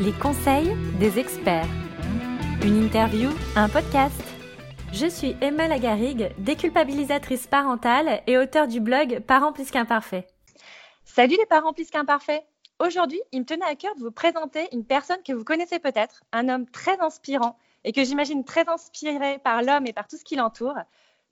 Les conseils des experts. Une interview, un podcast. Je suis Emma Lagarigue, déculpabilisatrice parentale et auteure du blog Parents plus qu'imparfaits. Salut les parents plus qu'imparfaits. Aujourd'hui, il me tenait à cœur de vous présenter une personne que vous connaissez peut-être, un homme très inspirant et que j'imagine très inspiré par l'homme et par tout ce qui l'entoure.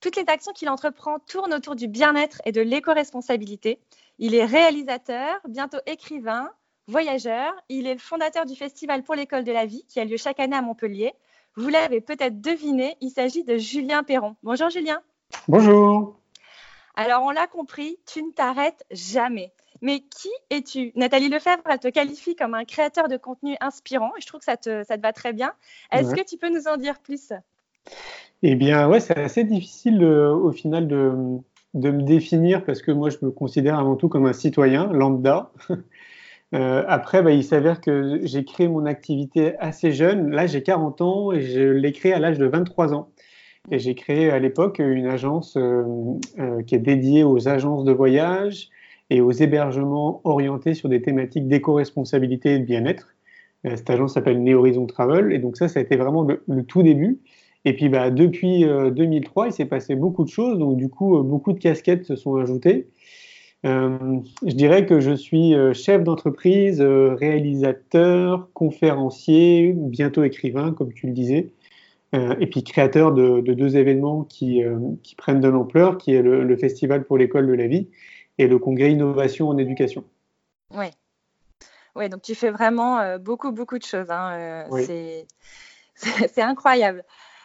Toutes les actions qu'il entreprend tournent autour du bien-être et de l'éco-responsabilité. Il est réalisateur, bientôt écrivain, voyageur. Il est le fondateur du Festival pour l'école de la vie qui a lieu chaque année à Montpellier. Vous l'avez peut-être deviné, il s'agit de Julien Perron. Bonjour Julien. Bonjour. Alors on l'a compris, tu ne t'arrêtes jamais. Mais qui es-tu? Nathalie Lefebvre, elle te qualifie comme un créateur de contenu inspirant et je trouve que ça te, ça te va très bien. Est-ce que tu peux nous en dire plus? Eh bien, ouais, c'est assez difficile euh, au final de, de, me définir parce que moi, je me considère avant tout comme un citoyen lambda. Euh, après, bah, il s'avère que j'ai créé mon activité assez jeune. Là, j'ai 40 ans et je l'ai créé à l'âge de 23 ans. Et j'ai créé à l'époque une agence euh, euh, qui est dédiée aux agences de voyage et aux hébergements orientés sur des thématiques d'éco-responsabilité et de bien-être. Euh, cette agence s'appelle Neo Horizon Travel. Et donc ça, ça a été vraiment le, le tout début. Et puis bah, depuis 2003, il s'est passé beaucoup de choses. Donc du coup, beaucoup de casquettes se sont ajoutées. Euh, je dirais que je suis euh, chef d'entreprise, euh, réalisateur, conférencier, bientôt écrivain, comme tu le disais, et puis créateur de, de deux événements qui, qui, prennent de l'ampleur, qui est le, le Festival pour l'école de la vie et le Congrès Innovation en éducation. Oui. Oui, donc tu fais vraiment beaucoup, beaucoup de choses. Hein. Oui. C'est incroyable.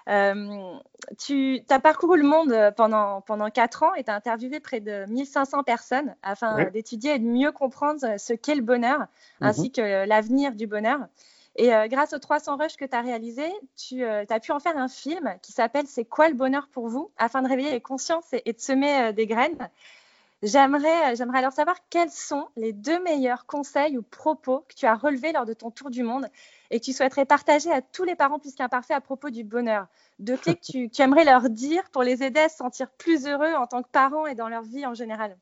Euh, tu as parcouru le monde pendant, pendant 4 ans et tu as interviewé près de 1500 personnes afin ouais. d'étudier et de mieux comprendre ce qu'est le bonheur ainsi que l'avenir du bonheur. Et euh, grâce aux 300 rushs que tu as réalisés, tu euh, as pu en faire un film qui s'appelle C'est quoi le bonheur pour vous? afin de réveiller les consciences et, et de semer euh, des graines. J'aimerais, j'aimerais alors savoir quels sont les deux meilleurs conseils ou propos que tu as relevés lors de ton tour du monde et que tu souhaiterais partager à tous les parents plus qu'imparfaits à propos du bonheur. Deux clés que tu, tu, aimerais leur dire pour les aider à se sentir plus heureux en tant que parents et dans leur vie en général?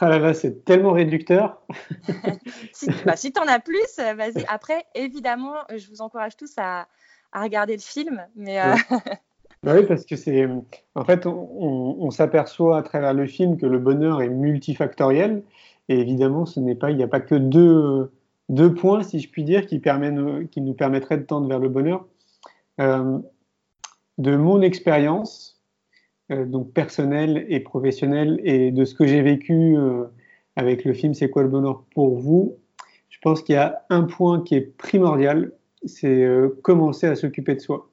Ah là là, c'est tellement réducteur. si bah, si tu en as plus, vas-y. Après, évidemment, je vous encourage tous à, à regarder le film. Mais euh... Bah oui, parce que c'est. En fait, on, s'aperçoit à travers le film que le bonheur est multifactoriel. Et évidemment, ce n'est pas, il n'y a pas que deux, deux points, si je puis dire, qui, permettent, qui nous permettraient de tendre vers le bonheur. Euh, de mon expérience, euh, donc personnelle et professionnelle, et de ce que j'ai vécu euh, avec le film C'est quoi le bonheur pour vous, je pense qu'il y a un point qui est primordial, c'est commencer à s'occuper de soi.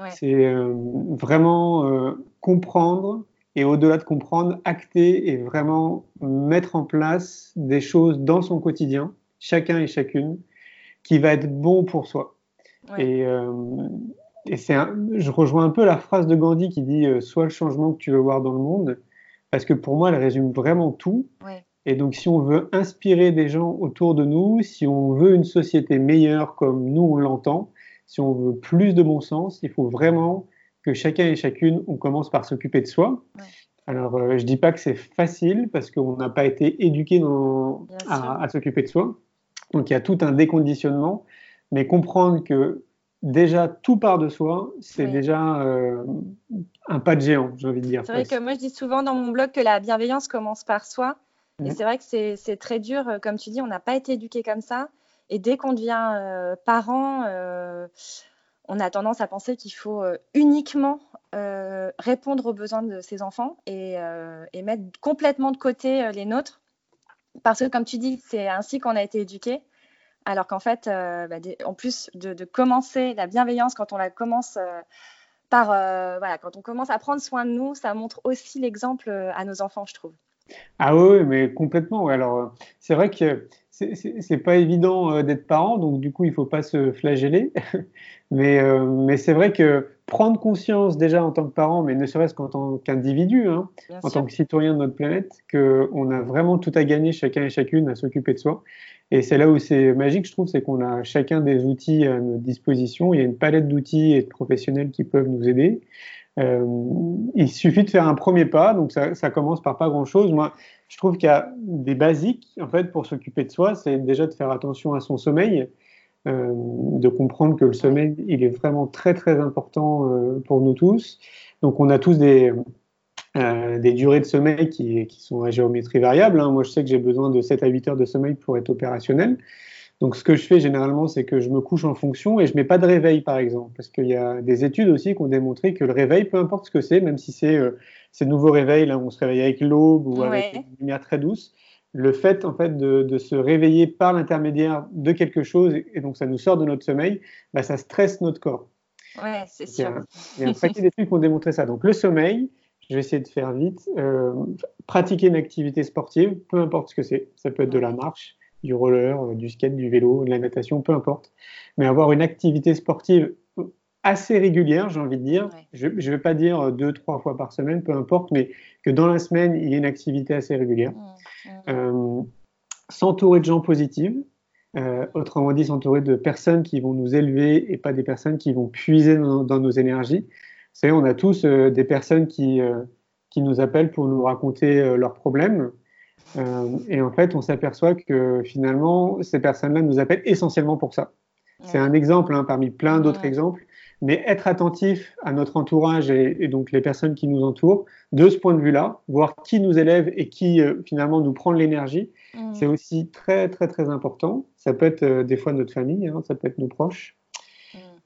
Ouais. C'est euh, vraiment euh, comprendre et au-delà de comprendre, acter et vraiment mettre en place des choses dans son quotidien, chacun et chacune, qui va être bon pour soi. Ouais. Et, euh, et c'est je rejoins un peu la phrase de Gandhi qui dit Sois le changement que tu veux voir dans le monde, parce que pour moi, elle résume vraiment tout. Ouais. Et donc, si on veut inspirer des gens autour de nous, si on veut une société meilleure comme nous on l'entend, si on veut plus de bon sens, il faut vraiment que chacun et chacune, on commence par s'occuper de soi. Ouais. Alors, euh, je dis pas que c'est facile parce qu'on n'a pas été éduqué dans, à, à s'occuper de soi. Donc, il y a tout un déconditionnement, mais comprendre que déjà tout part de soi, c'est oui. déjà euh, un pas de géant, j'ai envie de dire. C'est vrai que moi, je dis souvent dans mon blog que la bienveillance commence par soi. Mmh. Et c'est vrai que c'est très dur, comme tu dis, on n'a pas été éduqué comme ça. Et dès qu'on devient euh, parent, euh, on a tendance à penser qu'il faut euh, uniquement répondre aux besoins de ses enfants et, et mettre complètement de côté les nôtres. Parce que, comme tu dis, c'est ainsi qu'on a été éduqué. Alors qu'en fait, bah, en plus de, de, commencer la bienveillance, quand on la commence par, voilà, quand on commence à prendre soin de nous, ça montre aussi l'exemple à nos enfants, je trouve. Ah oui, mais complètement. Alors, c'est vrai que c'est pas évident euh, d'être parent, donc du coup, il faut pas se flageller. mais euh, mais c'est vrai que prendre conscience déjà en tant que parent, mais ne serait-ce qu'en tant qu'individu, hein, en sûr. tant que citoyen de notre planète, qu'on a vraiment tout à gagner, chacun et chacune, à s'occuper de soi. Et c'est là où c'est magique, je trouve, c'est qu'on a chacun des outils à notre disposition. Il y a une palette d'outils et de professionnels qui peuvent nous aider. Euh, il suffit de faire un premier pas, donc ça, commence par pas grand-chose. Moi, je trouve qu'il y a des basiques en fait pour s'occuper de soi, c'est déjà de faire attention à son sommeil. de comprendre que le sommeil, il est vraiment très très important pour nous tous. Donc on a tous des, durées de sommeil qui, qui, sont à géométrie variable. Hein. Moi, je sais que j'ai besoin de 7 à 8 heures de sommeil pour être opérationnel. Donc, ce que je fais généralement, c'est que je me couche en fonction et je mets pas de réveil, par exemple, parce qu'il y a des études aussi qui ont démontré que le réveil, peu importe ce que c'est, même si c'est euh, ces nouveaux réveils, là, où on se réveille avec l'aube ou avec une lumière très douce, le fait, en fait, de, de se réveiller par l'intermédiaire de quelque chose, et donc ça nous sort de notre sommeil, bah, ça stresse notre corps. Ouais, c'est sûr. Il y a un paquet d'études qui ont démontré ça. Donc, le sommeil, je vais essayer de faire vite, euh, pratiquer une activité sportive, peu importe ce que c'est, ça peut être de la marche, du roller, euh, du skate, du vélo, de la natation, peu importe. Mais avoir une activité sportive assez régulière, j'ai envie de dire. Je ne vais pas dire euh, deux, trois fois par semaine, peu importe, mais que dans la semaine, il y ait une activité assez régulière. Mmh, mmh. Euh, s'entourer de gens positifs, autrement dit, s'entourer de personnes qui vont nous élever et pas des personnes qui vont puiser dans, nos énergies. Vous savez, on a tous des personnes qui, qui nous appellent pour nous raconter leurs problèmes. Euh, et en fait, on s'aperçoit que finalement, ces personnes-là nous appellent essentiellement pour ça. C'est un exemple hein, parmi plein d'autres exemples, mais être attentif à notre entourage et, donc les personnes qui nous entourent, de ce point de vue-là, voir qui nous élève et qui euh, finalement nous prend de l'énergie, mm. c'est aussi très très très important. Ça peut être euh, des fois notre famille, hein, ça peut être nos proches.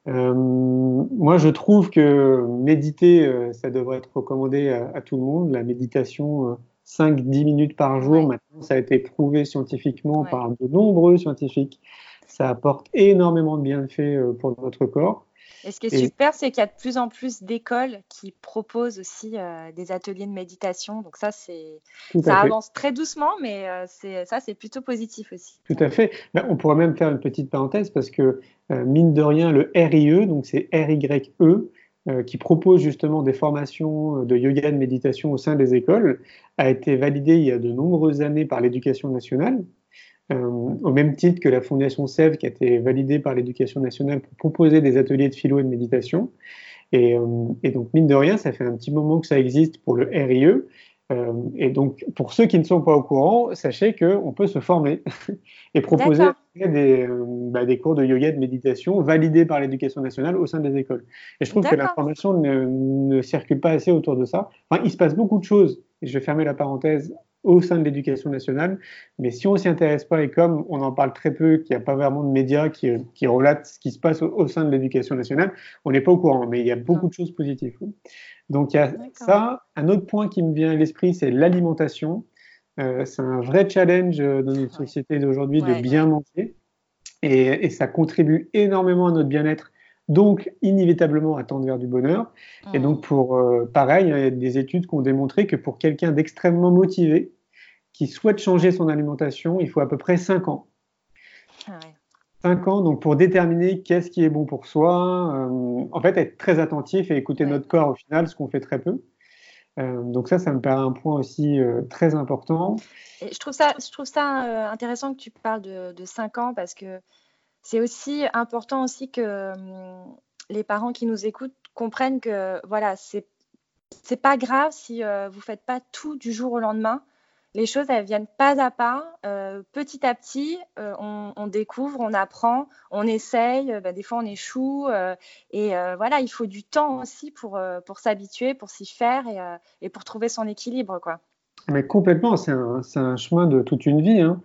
Mm. moi, je trouve que méditer, ça devrait être recommandé à, à, tout le monde. La méditation 5-10 minutes par jour. Maintenant, ça a été prouvé scientifiquement par de nombreux scientifiques. Ça apporte énormément de bienfaits euh, pour notre corps. Et ce qui est super, c'est qu'il y a de plus en plus d'écoles qui proposent aussi euh, des ateliers de méditation. Donc ça, c'est ça avance très doucement, mais euh, c'est ça, c'est plutôt positif aussi. Tout à fait. Ben, on pourrait même faire une petite parenthèse parce que mine de rien, le RIE, donc c'est R Y E, euh, qui propose justement des formations euh, de yoga et de méditation au sein des écoles, a été validé il y a de nombreuses années par l'éducation nationale, euh, au même titre que la Fondation SEV qui a été validée par l'éducation nationale pour proposer des ateliers de philo et de méditation. Et, et, donc, mine de rien, ça fait un petit moment que ça existe pour le RIE. Euh, et donc, pour ceux qui ne sont pas au courant, sachez qu'on peut se former et proposer des, euh, bah, des, cours de yoga et de méditation validés par l'éducation nationale au sein des écoles. Et je trouve que l'information ne, ne, circule pas assez autour de ça. Enfin, il se passe beaucoup de choses, et je vais fermer la parenthèse, au sein de l'éducation nationale, mais si on s'y intéresse pas, et comme on en parle très peu, qu'il n'y a pas vraiment de médias qui, qui relatent ce qui se passe au, sein de l'éducation nationale, on n'est pas au courant, mais il y a beaucoup de choses positives. Donc il y a ça. Un autre point qui me vient à l'esprit, c'est l'alimentation. Euh, c'est un vrai challenge euh, dans notre société d'aujourd'hui de bien manger. Et, ça contribue énormément à notre bien-être, donc inévitablement à tendre vers du bonheur. Et donc pour euh, pareil, il y a des études qui ont démontré que pour quelqu'un d'extrêmement motivé, qui souhaite changer son alimentation, il faut à peu près 5 ans. Ah 5 ans, donc pour déterminer qu'est-ce qui est bon pour soi, euh, en fait, être très attentif et écouter notre corps au final, ce qu'on fait très peu. Euh, donc ça, ça me paraît un point aussi euh, très important. je trouve ça, je trouve ça intéressant que tu parles de, de 5 ans parce que c'est aussi important aussi que hum, les parents qui nous écoutent comprennent que voilà, c'est c'est pas grave si vous faites pas tout du jour au lendemain les choses, elles viennent pas à pas, euh, petit à petit, euh, on, découvre, on apprend, on essaye, euh, bah, des fois on échoue, et voilà, il faut du temps aussi pour, pour s'habituer, pour s'y faire et, pour trouver son équilibre. Quoi. Mais complètement, c'est un, chemin de toute une vie. Hein.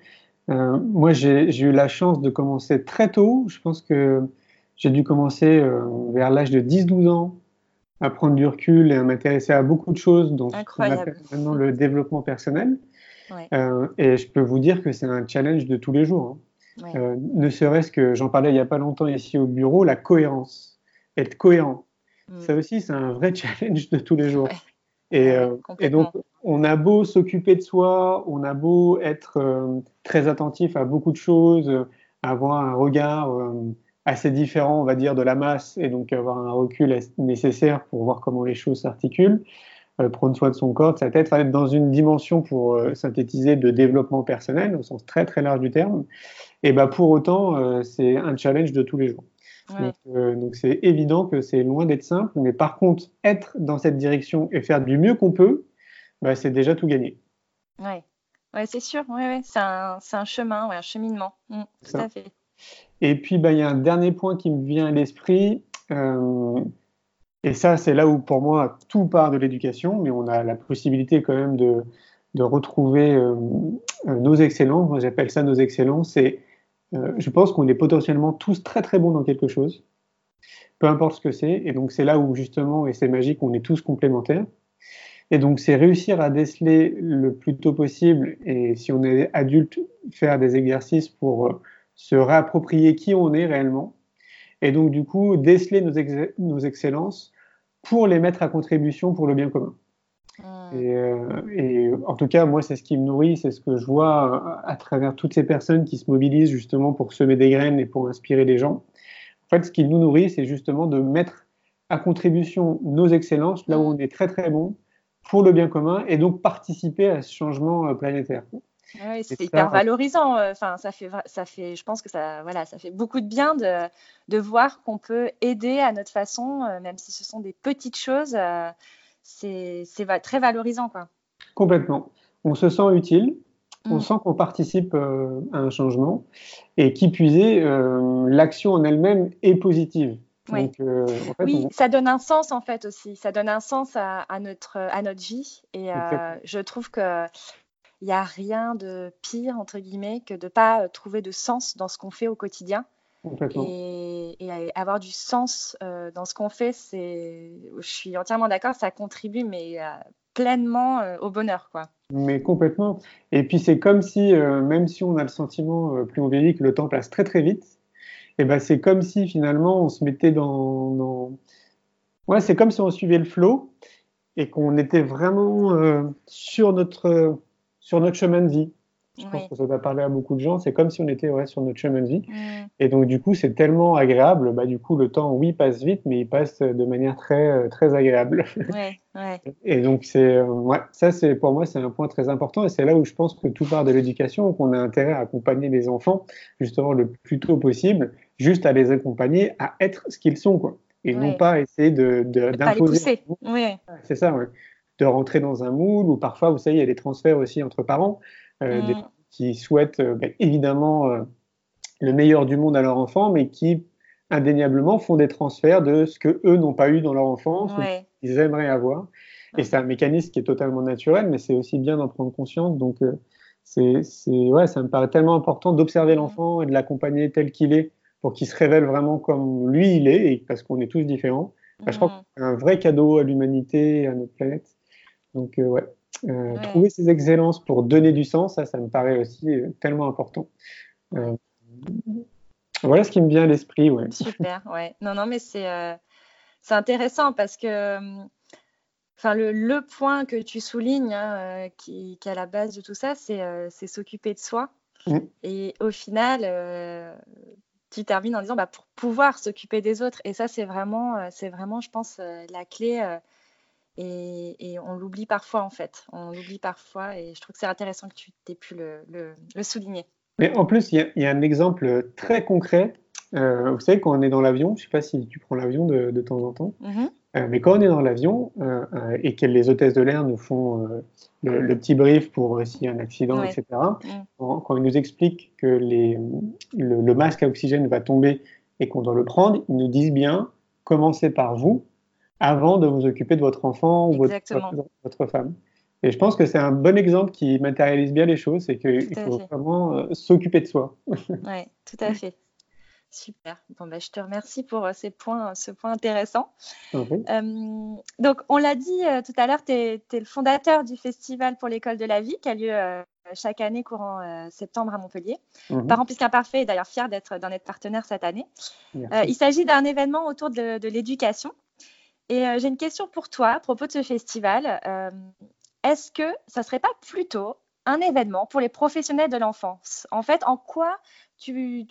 Moi, j'ai eu la chance de commencer très tôt, je pense que j'ai dû commencer vers l'âge de 10-12 ans à prendre du recul et à m'intéresser à beaucoup de choses, ce qu'on appelle maintenant le développement personnel. Euh, et je peux vous dire que c'est un challenge de tous les jours. Hein. Euh, ne serait-ce que, j'en parlais il n'y a pas longtemps ici au bureau, la cohérence. Être cohérent. Mm. Ça aussi, c'est un vrai challenge de tous les jours. Et, euh, et, donc, on a beau s'occuper de soi, on a beau être très attentif à beaucoup de choses, avoir un regard assez différent, on va dire, de la masse, et donc avoir un recul nécessaire pour voir comment les choses s'articulent. Euh, prendre soin de son corps, de sa tête, être dans une dimension pour euh, synthétiser de développement personnel au sens très très large du terme. Et bah pour autant, euh, c'est un challenge de tous les jours. Donc c'est évident que c'est loin d'être simple, mais par contre, être dans cette direction et faire du mieux qu'on peut, bah, c'est déjà tout gagné. Oui, ouais, c'est sûr, ouais, ouais. c'est un, un, chemin, un cheminement, mmh, tout à fait. Et puis, bah, il y a un dernier point qui me vient à l'esprit. et ça, c'est là où, pour moi, tout part de l'éducation, mais on a la possibilité quand même de, de retrouver nos excellences. Moi, j'appelle ça nos excellences. Et je pense qu'on est potentiellement tous très, très bons dans quelque chose peu importe ce que c'est. Et donc c'est là où justement, et c'est magique, on est tous complémentaires. Et donc c'est réussir à déceler le plus tôt possible, et si on est adulte, faire des exercices pour euh, se réapproprier qui on est réellement. Et donc du coup, déceler nos, nos excellences pour les mettre à contribution pour le bien commun. Mmh. Et, euh, et, en tout cas, moi, c'est ce qui me nourrit, c'est ce que je vois à travers toutes ces personnes qui se mobilisent justement pour semer des graines et pour inspirer les gens. En fait, ce qui nous nourrit, c'est justement de mettre à contribution nos excellences là où on est très très bon pour le bien commun et donc participer à ce changement euh, planétaire. Oui, c'est hyper valorisant. Euh, enfin, ça fait, ça fait, je pense que ça, voilà, ça fait beaucoup de bien de, de voir qu'on peut aider à notre façon, euh, même si ce sont des petites choses. c'est très valorisant, quoi. Complètement. On se sent utile on mm. sent qu'on participe euh, à un changement et qui puisait, euh, l'action en elle-même est positive. Oui, euh, oui ça donne un sens en fait aussi. Ça donne un sens à, notre, à notre vie. Et je trouve qu'il n'y a rien de pire, entre guillemets, que de ne pas trouver de sens dans ce qu'on fait au quotidien. Et, et, avoir du sens dans ce qu'on fait, c'est, je suis entièrement d'accord, ça contribue mais pleinement au bonheur, quoi. Mais complètement. Et puis c'est comme si, euh, même si on a le sentiment, euh, plus on vieillit, que le temps passe très très vite, et ben c'est comme si finalement on se mettait dans, dans... ouais, c'est comme si on suivait le flot et qu'on était vraiment euh, sur notre sur notre chemin de vie. Je pense que ça va parler à beaucoup de gens. C'est comme si on était ouais, sur notre chemin de vie. Mm. Et donc, du coup, c'est tellement agréable. Bah, du coup, le temps, oui, passe vite, mais il passe de manière très, euh, très agréable. Ouais, ouais. Et donc, c'est, euh, ouais, ça, c'est, pour moi, c'est un point très important. Et c'est là où je pense que tout part de l'éducation, qu'on a intérêt à accompagner les enfants, justement, le plus tôt possible, juste à les accompagner à être ce qu'ils sont, quoi. Et non pas essayer de, de, d'imposer. C'est ça, ouais. De rentrer dans un moule, ou parfois, vous savez, il y a des transferts aussi entre parents. Euh, des, mm. qui souhaitent euh, ben, évidemment euh, le meilleur du monde à leur enfant, mais qui indéniablement font des transferts de ce que eux n'ont pas eu dans leur enfance ou qu'ils aimeraient avoir. Et c'est un mécanisme qui est totalement naturel, mais c'est aussi bien d'en prendre conscience. Donc, c'est, ouais, ça me paraît tellement important d'observer l'enfant et de l'accompagner tel qu'il est pour qu'il se révèle vraiment comme lui il est, et parce qu'on est tous différents. je crois que c'est un vrai cadeau à l'humanité à notre planète. Donc, ouais, euh, trouver ces excellences pour donner du sens, ça, ça me paraît aussi euh, tellement important. Euh, voilà ce qui me vient à l'esprit. Ouais. Super, ouais. Non, non, mais c'est c'est intéressant parce que enfin, le, le, point que tu soulignes, hein, qui, qui, est à la base de tout ça, c'est s'occuper de soi. Mmh. Et au final, tu termines en disant bah, pour pouvoir s'occuper des autres. Et ça, c'est vraiment, c'est vraiment, je pense, la clé et, on l'oublie parfois, en fait. On l'oublie parfois et je trouve que c'est intéressant que tu aies pu le, le, souligner. Mais en plus, il y, a un exemple très concret. Euh, vous savez, quand on est dans l'avion, je ne sais pas si tu prends l'avion de, de, temps en temps, mm-hmm. euh, mais quand on est dans l'avion euh, et que les hôtesses de l'air nous font le, petit brief pour s'il y a un accident, etc., mm. quand, ils nous expliquent que les, le, le masque à oxygène va tomber et qu'on doit le prendre, ils nous disent bien, commencez par vous, avant de vous occuper de votre enfant ou votre, votre, femme. Et je pense que c'est un bon exemple qui matérialise bien les choses, c'est qu'il faut vraiment euh, s'occuper de soi. oui, tout à fait. Super. Bon, bah, je te remercie pour euh, ces points, ce point intéressant. Euh, donc, on l'a dit tout à l'heure, tu es, le fondateur du Festival pour l'école de la vie qui a lieu chaque année courant septembre à Montpellier. Mhm. Parents plus qu'imparfaits est d'ailleurs fier d'être d'en être partenaire cette année. il s'agit d'un événement autour de, de l'éducation et euh, j'ai une question pour toi à propos de ce festival. Euh, est-ce que ça serait pas plutôt un événement pour les professionnels de l'enfance En fait, en quoi tu,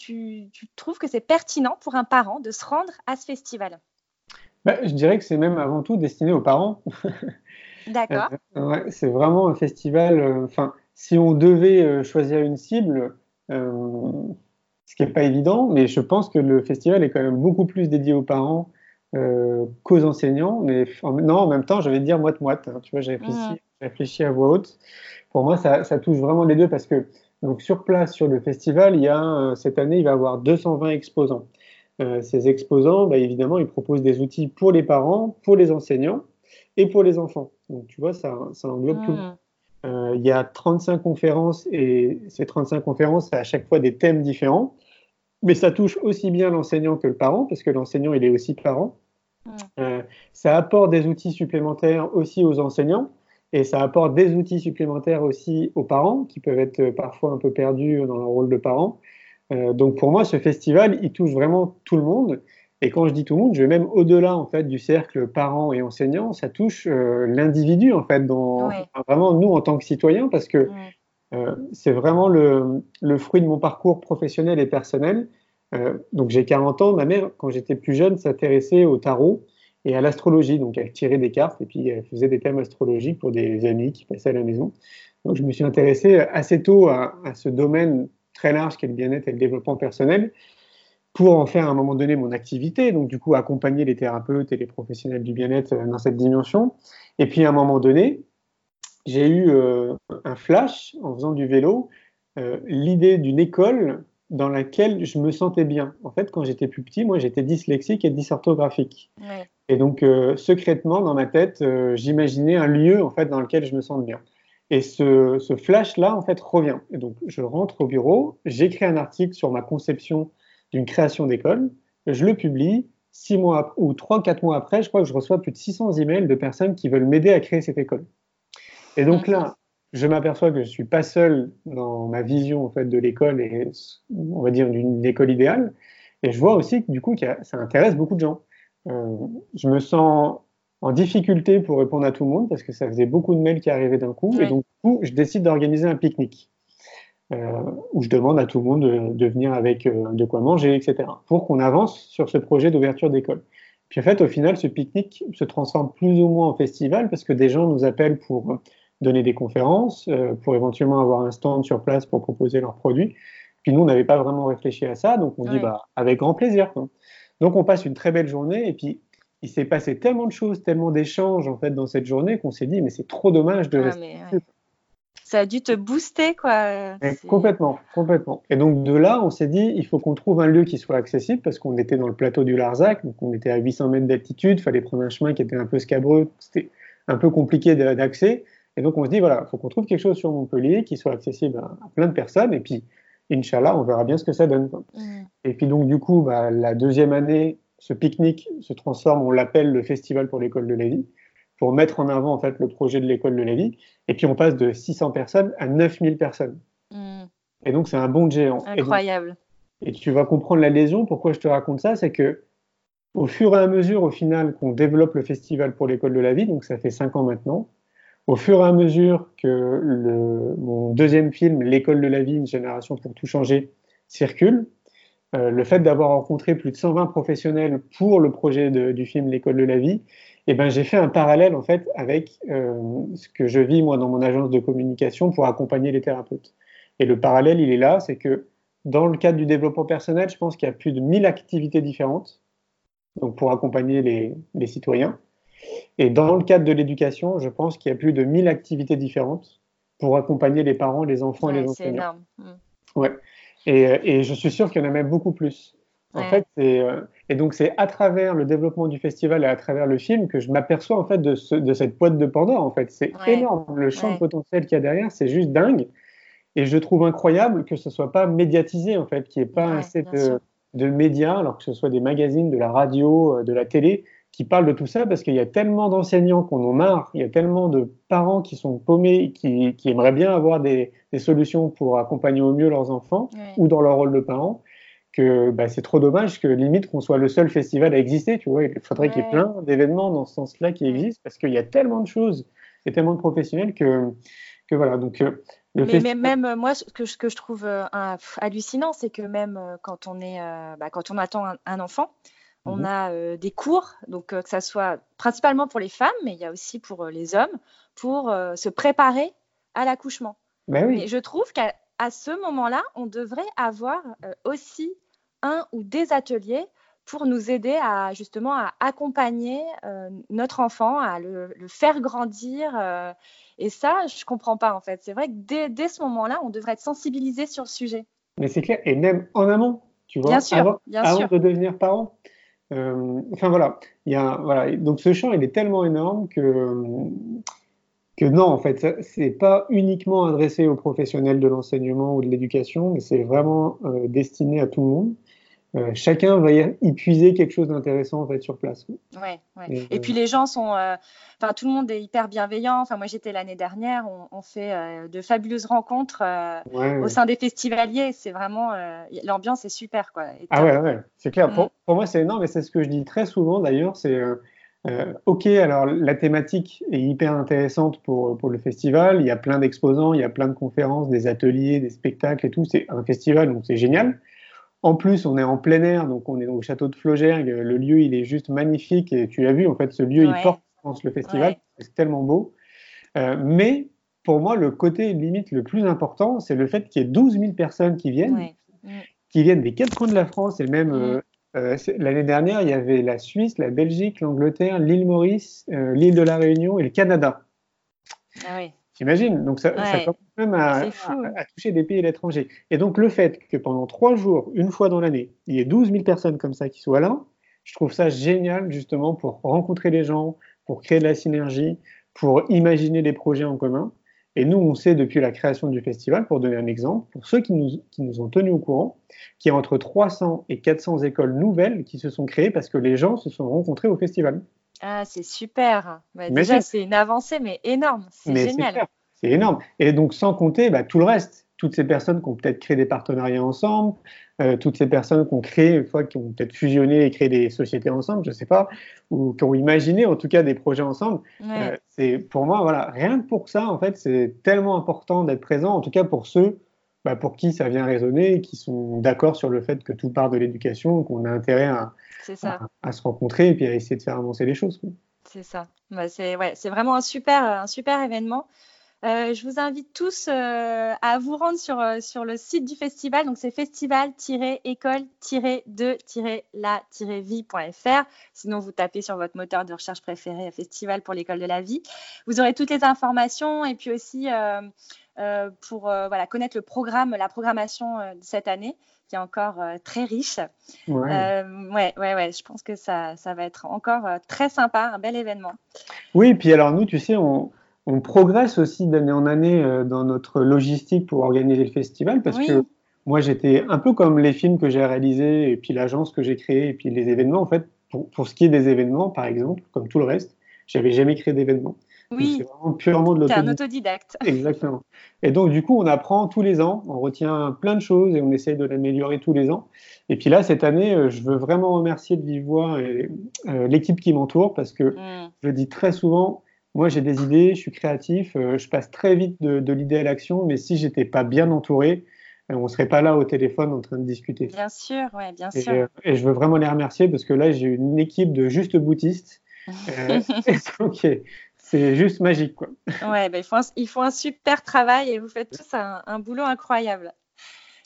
trouves que c'est pertinent pour un parent de se rendre à ce festival? Bah, Je dirais que c'est même avant tout destiné aux parents. D'accord. Euh, c'est vraiment un festival. Enfin, si on devait choisir une cible, ce qui n'est pas évident, mais je pense que le festival est quand même beaucoup plus dédié aux parents euh, qu'aux enseignants, mais non, en même temps, je vais dire moite-moite. Hein, tu vois, j'ai réfléchi, réfléchi, à voix haute. Pour moi, ça, ça, touche vraiment les deux parce que Donc sur place, sur le festival, il y a, cette année, il va y avoir 220 exposants. ces exposants, bah, évidemment, ils proposent des outils pour les parents, pour les enseignants et pour les enfants. Donc tu vois, ça, ça englobe tout. Mmh. il y a 35 conférences et ces 35 conférences, à chaque fois des thèmes différents. Mais ça touche aussi bien l'enseignant que le parent, parce que l'enseignant, il est aussi parent. Mm. Euh, ça apporte des outils supplémentaires aussi aux enseignants et ça apporte des outils supplémentaires aussi aux parents qui peuvent être parfois un peu perdus dans leur rôle de parent. Euh, donc pour moi, ce festival, il touche vraiment tout le monde. Et quand je dis tout le monde, je vais même au-delà en fait du cercle parents et enseignants. Ça touche euh, l'individu en fait, dans, vraiment nous en tant que citoyens, parce que euh, c'est vraiment le, le, fruit de mon parcours professionnel et personnel. Euh, donc j'ai 40 ans, ma mère, quand j'étais plus jeune, s'intéressait au tarot et à l'astrologie. Donc elle tirait des cartes et puis elle faisait des thèmes astrologiques pour des amis qui passaient à la maison. Donc je me suis intéressé assez tôt à, ce domaine très large qu'est le bien-être et le développement personnel pour en faire à un moment donné mon activité, donc du coup accompagner les thérapeutes et les professionnels du bien-être dans cette dimension. Et puis à un moment donné, j'ai eu euh, un flash en faisant du vélo, euh, l'idée d'une école dans laquelle je me sentais bien. En fait, quand j'étais plus petit, moi, j'étais dyslexique et dysorthographique. Et donc, euh, secrètement, dans ma tête, j'imaginais un lieu, en fait, dans lequel je me sens bien. Et ce, ce flash-là, en fait, revient. Et donc, je rentre au bureau, j'écris un article sur ma conception d'une création d'école, je le publie. Six mois ou trois, quatre mois après, je crois que je reçois plus de 600 emails de personnes qui veulent m'aider à créer cette école. Et donc là, je m'aperçois que je suis pas seul dans ma vision en fait, de l'école et on va dire d'une école idéale. Et je vois aussi que du coup, ça intéresse beaucoup de gens. Euh, je me sens en difficulté pour répondre à tout le monde parce que ça faisait beaucoup de mails qui arrivaient d'un coup. Et donc, du coup, je décide d'organiser un pique-nique euh, où je demande à tout le monde de, de venir avec euh, de quoi manger, etc. pour qu'on avance sur ce projet d'ouverture d'école. Puis en fait, au final, ce pique-nique se transforme plus ou moins en festival parce que des gens nous appellent pour donner des conférences, euh, pour éventuellement avoir un stand sur place pour proposer leurs produits. Puis nous, on n'avait pas vraiment réfléchi à ça, donc on dit bah, avec grand plaisir. Donc on passe une très belle journée et puis il s'est passé tellement de choses, tellement d'échanges en fait dans cette journée qu'on s'est dit mais c'est trop dommage de rester. Ça a dû te booster quoi. complètement, complètement. Et donc de là, on s'est dit il faut qu'on trouve un lieu qui soit accessible parce qu'on était dans le plateau du Larzac, donc on était à 800 mètres d'altitude, il fallait prendre un chemin qui était un peu scabreux, c'était un peu compliqué d'accès. Et donc on se dit, voilà, il faut qu'on trouve quelque chose sur Montpellier qui soit accessible à, plein de personnes. Et puis, Inch'Allah, on verra bien ce que ça donne. Mm. Et puis donc du coup, bah, la deuxième année, ce pique-nique se transforme, on l'appelle le Festival pour l'école de la vie, pour mettre en avant en fait le projet de l'école de la vie. Et puis on passe de 600 personnes à 9000 personnes. Mm. Et donc c'est un bon géant. Incroyable. Et, et, tu vas comprendre la lésion. Pourquoi je te raconte ça, c'est que au fur et à mesure, au final, qu'on développe le festival pour l'école de la vie, donc ça fait cinq ans maintenant, au fur et à mesure que mon deuxième film, L'école de la vie, une génération pour tout changer, circule, euh, le fait d'avoir rencontré plus de 120 professionnels pour le projet du film L'école de la vie, eh ben, j'ai fait un parallèle en fait avec euh, ce que je vis moi dans mon agence de communication pour accompagner les thérapeutes. Et le parallèle, il est là, c'est que dans le cadre du développement personnel, je pense qu'il y a plus de 1000 activités différentes donc pour accompagner les citoyens. Et dans le cadre de l'éducation, je pense qu'il y a plus de 1000 activités différentes pour accompagner les parents, les enfants et les enseignants. C'est énorme. Mm. Ouais. Et, et, je suis sûr qu'il y en a même beaucoup plus. En fait, euh, et donc c'est à travers le développement du festival et à travers le film que je m'aperçois en fait de, ce, de, cette boîte de Pandore. En fait, c'est énorme. Le champ de potentiel qu'il y a derrière, c'est juste dingue. Et je trouve incroyable que ce soit pas médiatisé en fait, qu'il n'y ait pas assez de, de, médias, alors que ce soit des magazines, de la radio, euh, de la télé, qui parlent de tout ça parce qu'il y a tellement d'enseignants qu'on en marre, il y a tellement de parents qui sont paumés, qui, qui aimeraient bien avoir des, des, solutions pour accompagner au mieux leurs enfants ou dans leur rôle de parents, que bah, c'est trop dommage que limite qu'on soit le seul festival à exister, tu vois, il faudrait qu'il y ait plein d'événements dans ce sens-là qui existent parce qu'il y a tellement de choses et tellement de professionnels que, que voilà, donc... Euh, le mais, même euh, moi, ce que, je trouve euh, hallucinant, c'est que même quand on est, bah, quand on attend un enfant, on mhm. a euh, des cours, donc euh, que ça soit principalement pour les femmes, mais il y a aussi pour euh, les hommes, pour se préparer à l'accouchement. Ben oui. je trouve qu'à ce moment-là, on devrait avoir aussi un ou des ateliers pour nous aider à justement à accompagner notre enfant, à le, faire grandir. et ça, je comprends pas en fait. C'est vrai que dès, dès ce moment-là, on devrait être sensibilisé sur le sujet. Mais c'est clair, et même en amont, tu vois, bien sûr, avant, bien avant sûr. de devenir parent. Euh, enfin voilà, il y a, voilà, donc ce champ il est tellement énorme que que non en fait c'est pas uniquement adressé aux professionnels de l'enseignement ou de l'éducation, mais c'est vraiment euh, destiné à tout le monde. Euh, chacun va y, puiser quelque chose d'intéressant en fait sur place. Ouais, ouais. Et, et, puis les gens sont, euh, enfin tout le monde est hyper bienveillant. Enfin moi j'étais l'année dernière, on, on fait euh, de fabuleuses rencontres euh, ouais, au sein des festivaliers. C'est vraiment l'ambiance est super quoi. Ah ouais, ouais, c'est clair. Mm. Pour, pour, moi c'est énorme et c'est ce que je dis très souvent d'ailleurs. C'est ok, alors la thématique est hyper intéressante pour pour le festival. Il y a plein d'exposants, il y a plein de conférences, des ateliers, des spectacles et tout. C'est un festival donc c'est génial. En plus, on est en plein air, donc on est au château de Flogergue. Le lieu, il est juste magnifique. Et tu l'as vu, en fait, ce lieu, ouais. il porte, je pense, le festival. Ouais. C'est tellement beau. Euh, mais pour moi, le côté limite le plus important, c'est le fait qu'il y ait 12 000 personnes qui viennent, ouais. mmh. qui viennent des quatre coins de la France. Et même mmh. euh, l'année dernière, il y avait la Suisse, la Belgique, l'Angleterre, l'île Maurice, euh, l'île de la Réunion et le Canada. Ah oui. T'imagines? Donc ça, ouais. ça, commence même à, à, à, toucher des pays à l'étranger. Et donc le fait que pendant trois jours, une fois dans l'année, il y ait 12 000 personnes comme ça qui soient là, je trouve ça génial justement pour rencontrer les gens, pour créer de la synergie, pour imaginer des projets en commun. Et nous, on sait depuis la création du festival, pour donner un exemple, pour ceux qui nous, qui nous ont tenus au courant, qu'il y a entre 300 et 400 écoles nouvelles qui se sont créées parce que les gens se sont rencontrés au festival. Ah, c'est super. Bah, déjà, c'est une avancée, mais énorme. C'est génial. C'est énorme. Et donc, sans compter bah, tout le reste. Toutes ces personnes qui ont peut-être créé des partenariats ensemble, euh, toutes ces personnes qui ont créé, une fois, qui ont peut-être fusionné et créé des sociétés ensemble, je ne sais pas, ou qui ont imaginé en tout cas des projets ensemble. Ouais. Euh, c'est pour moi, voilà, rien que pour ça, en fait, c'est tellement important d'être présent, en tout cas pour ceux bah, pour qui ça vient résonner et qui sont d'accord sur le fait que tout part de l'éducation, qu'on a intérêt à, à, à, se rencontrer et puis à essayer de faire avancer les choses. C'est ça. Bah, c'est ouais, vraiment un super, un super événement. Euh, je vous invite tous euh, à vous rendre sur, euh, sur le site du festival. Donc, c'est festival-école-de-la-vie.fr. Sinon, vous tapez sur votre moteur de recherche préféré Festival pour l'école de la vie. Vous aurez toutes les informations et puis aussi euh, pour voilà, connaître le programme, la programmation de cette année qui est encore très riche. Ouais. ouais, ouais, ouais. Je pense que ça, ça va être encore très sympa, un bel événement. Oui, puis alors nous, tu sais, on on progresse aussi d'année en année euh, dans notre logistique pour organiser le festival parce oui. que moi j'étais un peu comme les films que j'ai réalisés et puis l'agence que j'ai créée et puis les événements en fait pour, pour, ce qui est des événements par exemple comme tout le reste j'avais jamais créé d'événements oui c'est vraiment purement de l'autodidacte un autodidacte exactement et donc du coup on apprend tous les ans on retient plein de choses et on essaye de l'améliorer tous les ans et puis là cette année euh, je veux vraiment remercier de vive voix euh, l'équipe qui m'entoure parce que mm. je dis très souvent moi, j'ai des idées, je suis créatif, euh, je passe très vite de, de l'idée à l'action, mais si j'étais pas bien entouré, euh, on serait pas là au téléphone en train de discuter. Bien sûr, ouais, bien et, sûr. Euh, et, je veux vraiment les remercier parce que là, j'ai une équipe de juste boutistes. okay. C'est juste magique, quoi. Ouais, ben, ils, font un, ils font un super travail et vous faites tous un, un boulot incroyable.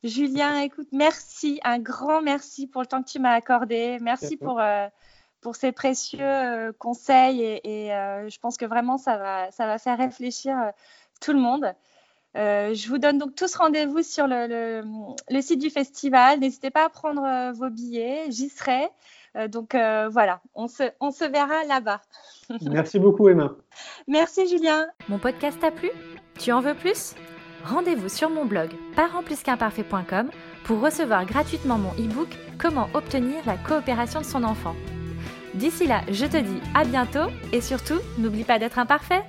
Julien, écoute, merci, un grand merci pour le temps que tu m'as accordé. Merci pour, euh, pour ces précieux euh, conseils et, et euh, je pense que vraiment ça va, ça va faire réfléchir tout le monde. je vous donne donc tous rendez-vous sur le, le, le, site du festival. N'hésitez pas à prendre vos billets, j'y serai. Donc voilà, on se, on se verra là-bas. Merci beaucoup Emma. Merci Julien. Mon podcast t'a plu? Tu en veux plus? Rendez-vous sur mon blog parentplusqu'imparfait.com pour recevoir gratuitement mon e-book Comment obtenir la coopération de son enfant. D'ici là, je te dis à bientôt et surtout, n'oublie pas d'être imparfait.